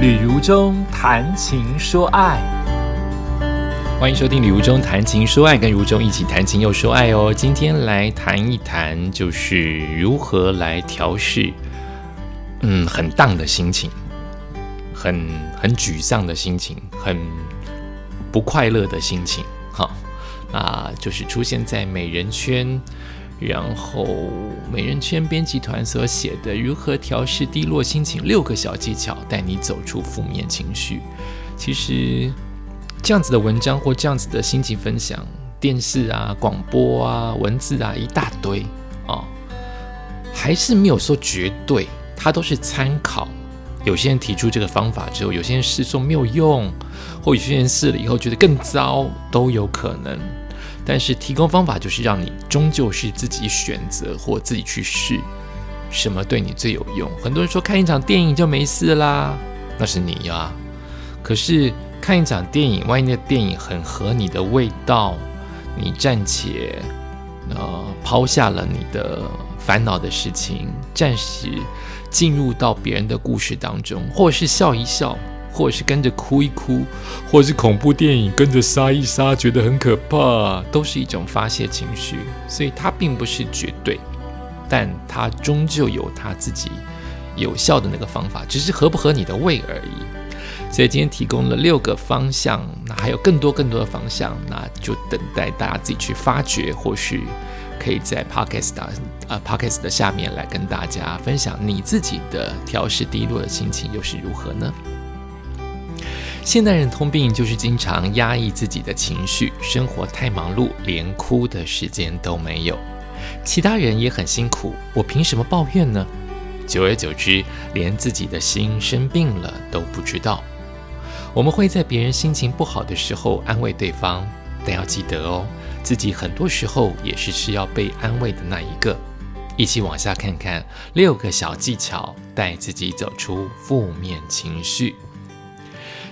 旅如中谈情说爱，欢迎收听《旅如中谈情说爱》，跟如中一起谈情又说爱哦。今天来谈一谈，就是如何来调试，嗯，很荡的心情，很很沮丧的心情，很不快乐的心情。好，啊，就是出现在美人圈。然后，美人圈编辑团所写的《如何调试低落心情六个小技巧》，带你走出负面情绪。其实，这样子的文章或这样子的心情分享，电视啊、广播啊、文字啊一大堆啊，还是没有说绝对，它都是参考。有些人提出这个方法之后，有些人试说没有用，或有些人试了以后觉得更糟，都有可能。但是提供方法就是让你终究是自己选择或自己去试，什么对你最有用。很多人说看一场电影就没事啦，那是你呀。可是看一场电影，万一那电影很合你的味道，你暂且呃抛下了你的烦恼的事情，暂时进入到别人的故事当中，或是笑一笑。或者是跟着哭一哭，或是恐怖电影跟着杀一杀，觉得很可怕，都是一种发泄情绪。所以它并不是绝对，但它终究有它自己有效的那个方法，只是合不合你的胃而已。所以今天提供了六个方向，那还有更多更多的方向，那就等待大家自己去发掘，或许可以在 podcast 啊 podcast 的下面来跟大家分享你自己的调试低落的心情又是如何呢？现代人通病就是经常压抑自己的情绪，生活太忙碌，连哭的时间都没有。其他人也很辛苦，我凭什么抱怨呢？久而久之，连自己的心生病了都不知道。我们会在别人心情不好的时候安慰对方，但要记得哦，自己很多时候也是需要被安慰的那一个。一起往下看看六个小技巧，带自己走出负面情绪。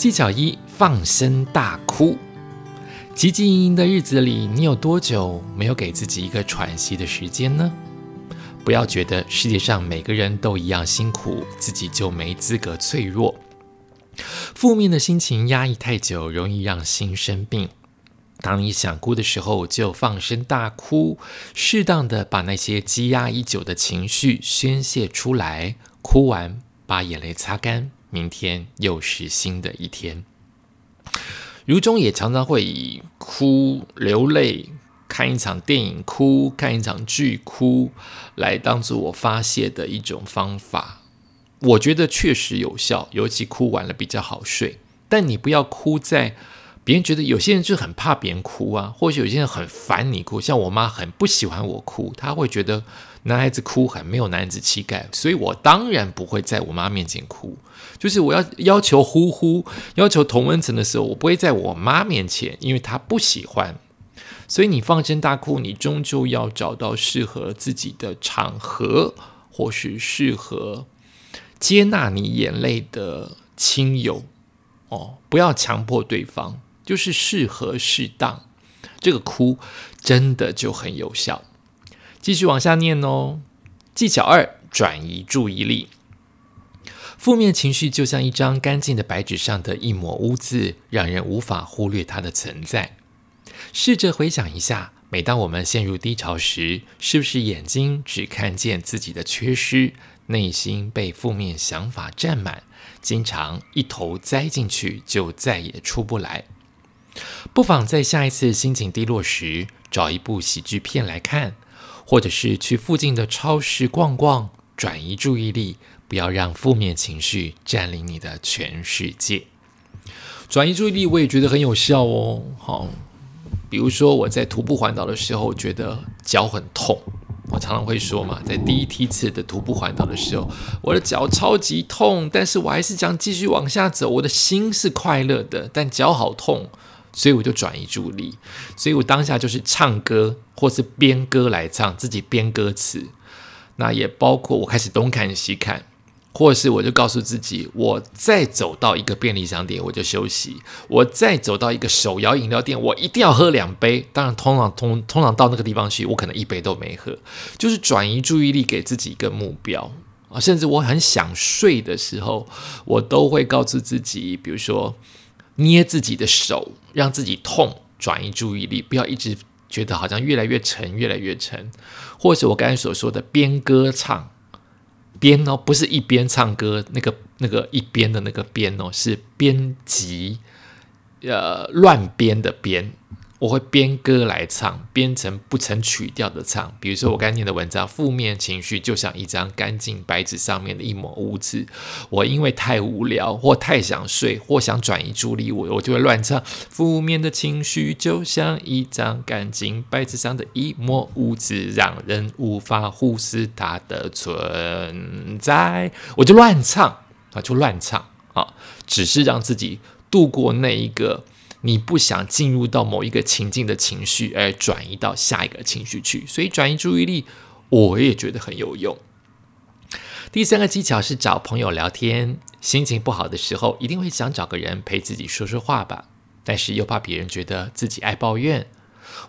技巧一：放声大哭。汲汲营营的日子里，你有多久没有给自己一个喘息的时间呢？不要觉得世界上每个人都一样辛苦，自己就没资格脆弱。负面的心情压抑太久，容易让心生病。当你想哭的时候，就放声大哭，适当的把那些积压已久的情绪宣泄出来。哭完，把眼泪擦干。明天又是新的一天。如中也常常会以哭流泪、看一场电影哭、看一场剧哭来当做我发泄的一种方法。我觉得确实有效，尤其哭完了比较好睡。但你不要哭在别人觉得有些人就很怕别人哭啊，或者有些人很烦你哭。像我妈很不喜欢我哭，她会觉得男孩子哭很没有男子气概，所以我当然不会在我妈面前哭。就是我要要求呼呼，要求同温层的时候，我不会在我妈面前，因为她不喜欢。所以你放声大哭，你终究要找到适合自己的场合，或是适合接纳你眼泪的亲友哦。不要强迫对方，就是适合适当，这个哭真的就很有效。继续往下念哦。技巧二：转移注意力。负面情绪就像一张干净的白纸上的一抹污渍，让人无法忽略它的存在。试着回想一下，每当我们陷入低潮时，是不是眼睛只看见自己的缺失，内心被负面想法占满，经常一头栽进去就再也出不来？不妨在下一次心情低落时，找一部喜剧片来看，或者是去附近的超市逛逛，转移注意力。不要让负面情绪占领你的全世界。转移注意力，我也觉得很有效哦。好，比如说我在徒步环岛的时候，觉得脚很痛。我常常会说嘛，在第一梯次的徒步环岛的时候，我的脚超级痛，但是我还是想继续往下走。我的心是快乐的，但脚好痛，所以我就转移注意力。所以我当下就是唱歌，或是编歌来唱，自己编歌词。那也包括我开始东看西看。或是我就告诉自己，我再走到一个便利商店，我就休息；我再走到一个手摇饮料店，我一定要喝两杯。当然，通常通通常到那个地方去，我可能一杯都没喝。就是转移注意力，给自己一个目标。啊，甚至我很想睡的时候，我都会告诉自己，比如说捏自己的手，让自己痛，转移注意力，不要一直觉得好像越来越沉，越来越沉，或者我刚才所说的边歌唱边哦，不是一边唱歌，那个那个一边的那个边哦，是编辑呃乱编的编。我会编歌来唱，编成不成曲调的唱。比如说我刚念的文章，负面情绪就像一张干净白纸上面的一抹污渍。我因为太无聊，或太想睡，或想转移注意力，我我就会乱唱。负面的情绪就像一张干净白纸上的一抹污渍，让人无法忽视它的存在。我就乱唱啊，就乱唱啊，只是让自己度过那一个。你不想进入到某一个情境的情绪，而转移到下一个情绪去，所以转移注意力，我也觉得很有用。第三个技巧是找朋友聊天，心情不好的时候，一定会想找个人陪自己说说话吧，但是又怕别人觉得自己爱抱怨，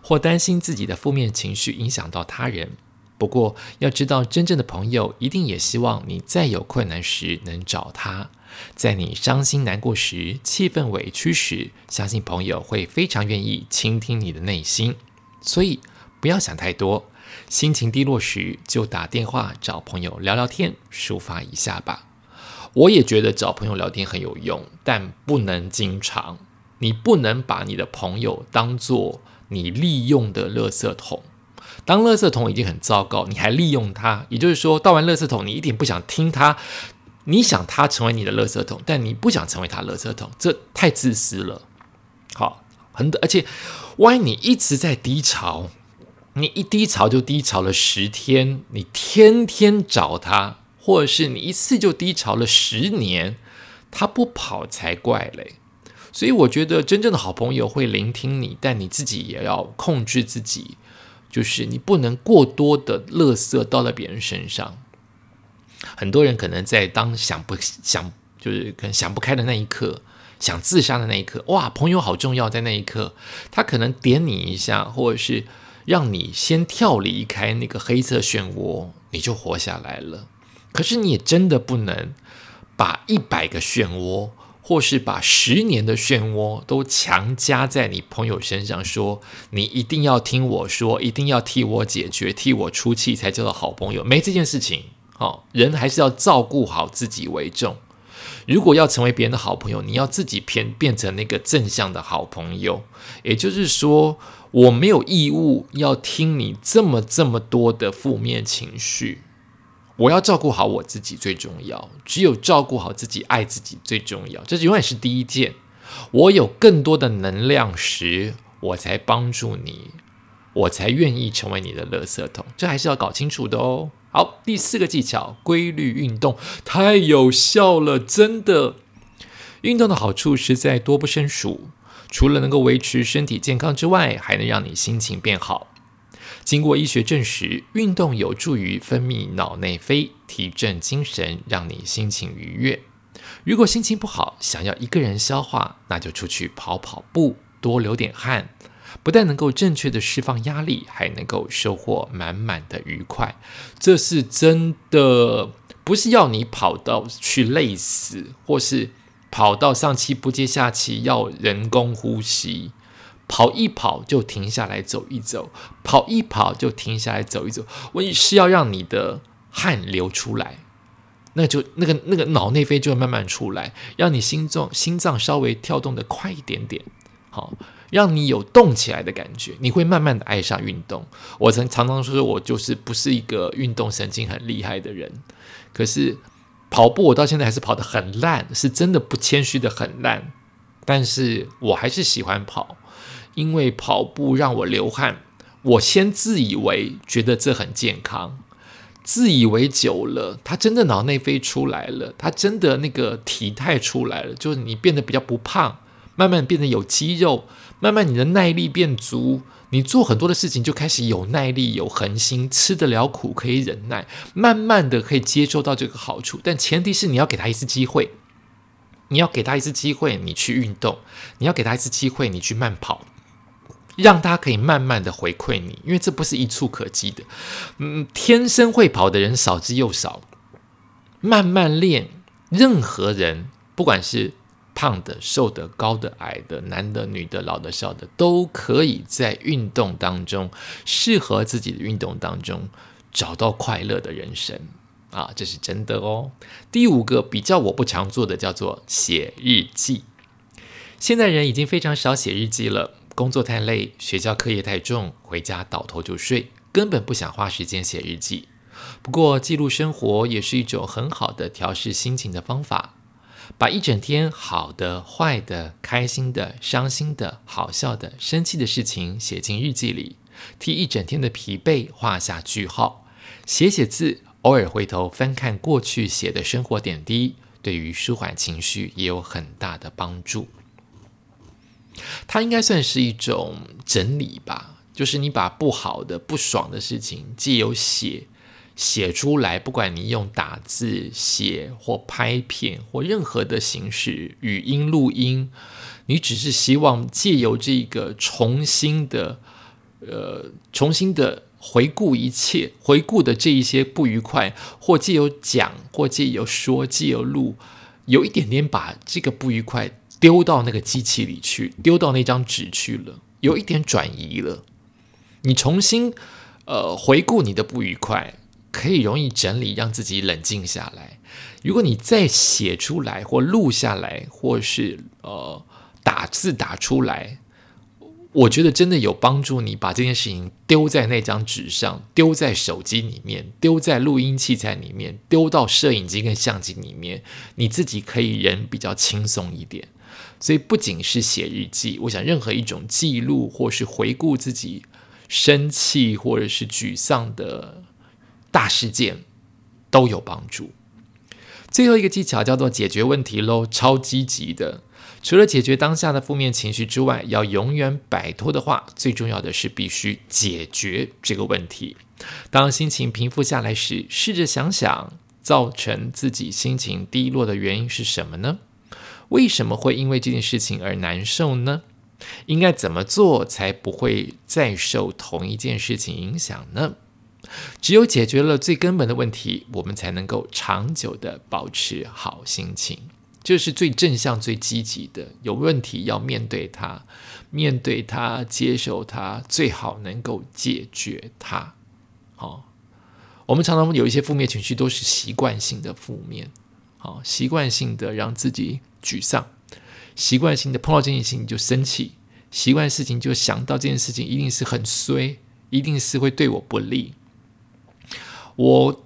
或担心自己的负面情绪影响到他人。不过要知道，真正的朋友一定也希望你在有困难时能找他。在你伤心难过时、气愤委屈时，相信朋友会非常愿意倾听你的内心。所以不要想太多，心情低落时就打电话找朋友聊聊天，抒发一下吧。我也觉得找朋友聊天很有用，但不能经常。你不能把你的朋友当做你利用的垃圾桶。当垃圾桶已经很糟糕，你还利用他，也就是说，倒完垃圾桶，你一点不想听他。你想他成为你的垃圾桶，但你不想成为他垃圾桶，这太自私了。好，很而且，万一你一直在低潮，你一低潮就低潮了十天，你天天找他，或者是你一次就低潮了十年，他不跑才怪嘞。所以我觉得真正的好朋友会聆听你，但你自己也要控制自己，就是你不能过多的垃圾倒在别人身上。很多人可能在当想不想，就是可能想不开的那一刻，想自杀的那一刻，哇，朋友好重要，在那一刻，他可能点你一下，或者是让你先跳离开那个黑色漩涡，你就活下来了。可是你也真的不能把一百个漩涡，或是把十年的漩涡都强加在你朋友身上，说你一定要听我说，一定要替我解决，替我出气才叫做好朋友，没这件事情。哦，人还是要照顾好自己为重。如果要成为别人的好朋友，你要自己变变成那个正向的好朋友。也就是说，我没有义务要听你这么这么多的负面情绪。我要照顾好我自己最重要。只有照顾好自己，爱自己最重要。这永远是第一件。我有更多的能量时，我才帮助你，我才愿意成为你的垃圾桶。这还是要搞清楚的哦。好，第四个技巧，规律运动太有效了，真的。运动的好处实在多不胜数，除了能够维持身体健康之外，还能让你心情变好。经过医学证实，运动有助于分泌脑内啡，提振精神，让你心情愉悦。如果心情不好，想要一个人消化，那就出去跑跑步，多流点汗。不但能够正确的释放压力，还能够收获满满的愉快。这是真的，不是要你跑到去累死，或是跑到上气不接下气要人工呼吸。跑一跑就停下来走一走，跑一跑就停下来走一走。我是要让你的汗流出来，那就那个那个脑内啡就会慢慢出来，让你心脏心脏稍微跳动的快一点点。好。让你有动起来的感觉，你会慢慢的爱上运动。我曾常常说，我就是不是一个运动神经很厉害的人，可是跑步我到现在还是跑得很烂，是真的不谦虚的很烂。但是我还是喜欢跑，因为跑步让我流汗。我先自以为觉得这很健康，自以为久了，他真的脑内飞出来了，他真的那个体态出来了，就是你变得比较不胖，慢慢变得有肌肉。慢慢，你的耐力变足，你做很多的事情就开始有耐力、有恒心，吃得了苦，可以忍耐，慢慢的可以接受到这个好处。但前提是你要给他一次机会，你要给他一次机会，你去运动，你要给他一次机会，你去慢跑，让他可以慢慢的回馈你，因为这不是一触可及的。嗯，天生会跑的人少之又少，慢慢练。任何人，不管是胖的、瘦的、高的、矮的、男的、女的、老的、少的，都可以在运动当中，适合自己的运动当中，找到快乐的人生啊，这是真的哦。第五个比较我不常做的叫做写日记。现在人已经非常少写日记了，工作太累，学校课业太重，回家倒头就睡，根本不想花时间写日记。不过，记录生活也是一种很好的调试心情的方法。把一整天好的、坏的、开心的、伤心的、好笑的、生气的事情写进日记里，替一整天的疲惫画下句号。写写字，偶尔回头翻看过去写的生活点滴，对于舒缓情绪也有很大的帮助。它应该算是一种整理吧，就是你把不好的、不爽的事情，既有写。写出来，不管你用打字写或拍片或任何的形式，语音录音，你只是希望借由这个重新的，呃，重新的回顾一切，回顾的这一些不愉快，或借由讲，或借由说，借由录，有一点点把这个不愉快丢到那个机器里去，丢到那张纸去了，有一点转移了。你重新，呃，回顾你的不愉快。可以容易整理，让自己冷静下来。如果你再写出来，或录下来，或是呃打字打出来，我觉得真的有帮助。你把这件事情丢在那张纸上，丢在手机里面，丢在录音器材里面，丢到摄影机跟相机里面，你自己可以人比较轻松一点。所以不仅是写日记，我想任何一种记录，或是回顾自己生气或者是沮丧的。大事件都有帮助。最后一个技巧叫做解决问题喽，超积极的。除了解决当下的负面情绪之外，要永远摆脱的话，最重要的是必须解决这个问题。当心情平复下来时，试着想想，造成自己心情低落的原因是什么呢？为什么会因为这件事情而难受呢？应该怎么做才不会再受同一件事情影响呢？只有解决了最根本的问题，我们才能够长久的保持好心情。这是最正向、最积极的。有问题要面对它，面对它，接受它，最好能够解决它。好，我们常常有一些负面情绪，都是习惯性的负面。好，习惯性的让自己沮丧，习惯性的碰到这件事情就生气，习惯事情就想到这件事情一定是很衰，一定是会对我不利。我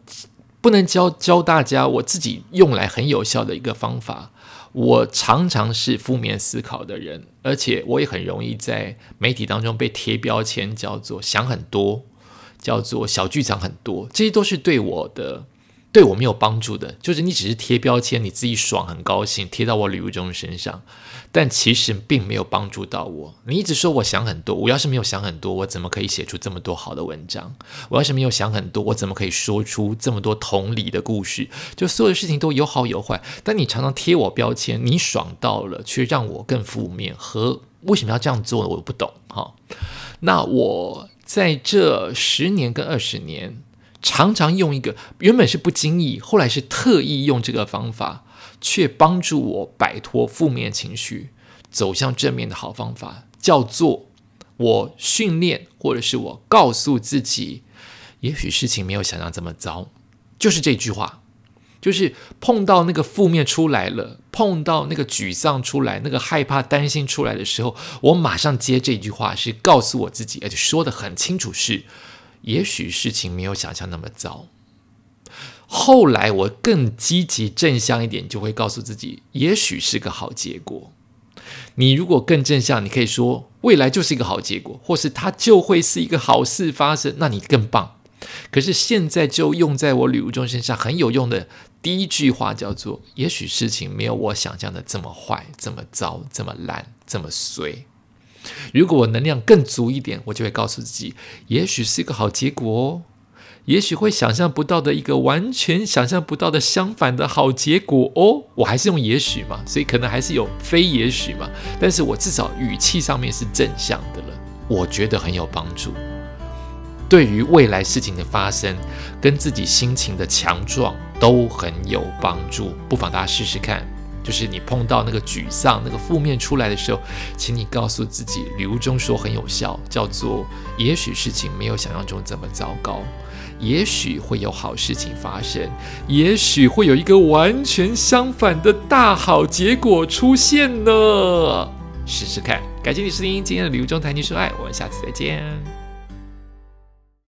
不能教教大家我自己用来很有效的一个方法。我常常是负面思考的人，而且我也很容易在媒体当中被贴标签，叫做想很多，叫做小剧场很多，这些都是对我的。对我没有帮助的，就是你只是贴标签，你自己爽很高兴，贴到我吕如中身上，但其实并没有帮助到我。你一直说我想很多，我要是没有想很多，我怎么可以写出这么多好的文章？我要是没有想很多，我怎么可以说出这么多同理的故事？就所有的事情都有好有坏，但你常常贴我标签，你爽到了，却让我更负面。和为什么要这样做呢？我不懂哈。那我在这十年跟二十年。常常用一个原本是不经意，后来是特意用这个方法，却帮助我摆脱负面情绪，走向正面的好方法，叫做我训练，或者是我告诉自己，也许事情没有想象这么糟。就是这句话，就是碰到那个负面出来了，碰到那个沮丧出来，那个害怕、担心出来的时候，我马上接这句话，是告诉我自己，而且说的很清楚是。也许事情没有想象那么糟。后来我更积极正向一点，就会告诉自己，也许是个好结果。你如果更正向，你可以说未来就是一个好结果，或是它就会是一个好事发生，那你更棒。可是现在就用在我吕如中身上很有用的第一句话叫做：也许事情没有我想象的这么坏、这么糟、这么烂、这么衰。如果我能量更足一点，我就会告诉自己，也许是一个好结果哦，也许会想象不到的一个完全想象不到的相反的好结果哦。我还是用也许嘛，所以可能还是有非也许嘛，但是我至少语气上面是正向的了，我觉得很有帮助。对于未来事情的发生跟自己心情的强壮都很有帮助。不妨大家试试看。就是你碰到那个沮丧、那个负面出来的时候，请你告诉自己，礼物中说很有效，叫做也许事情没有想象中这么糟糕，也许会有好事情发生，也许会有一个完全相反的大好结果出现呢。试试看。感谢你收听今天的礼物中谈情说爱，我们下次再见。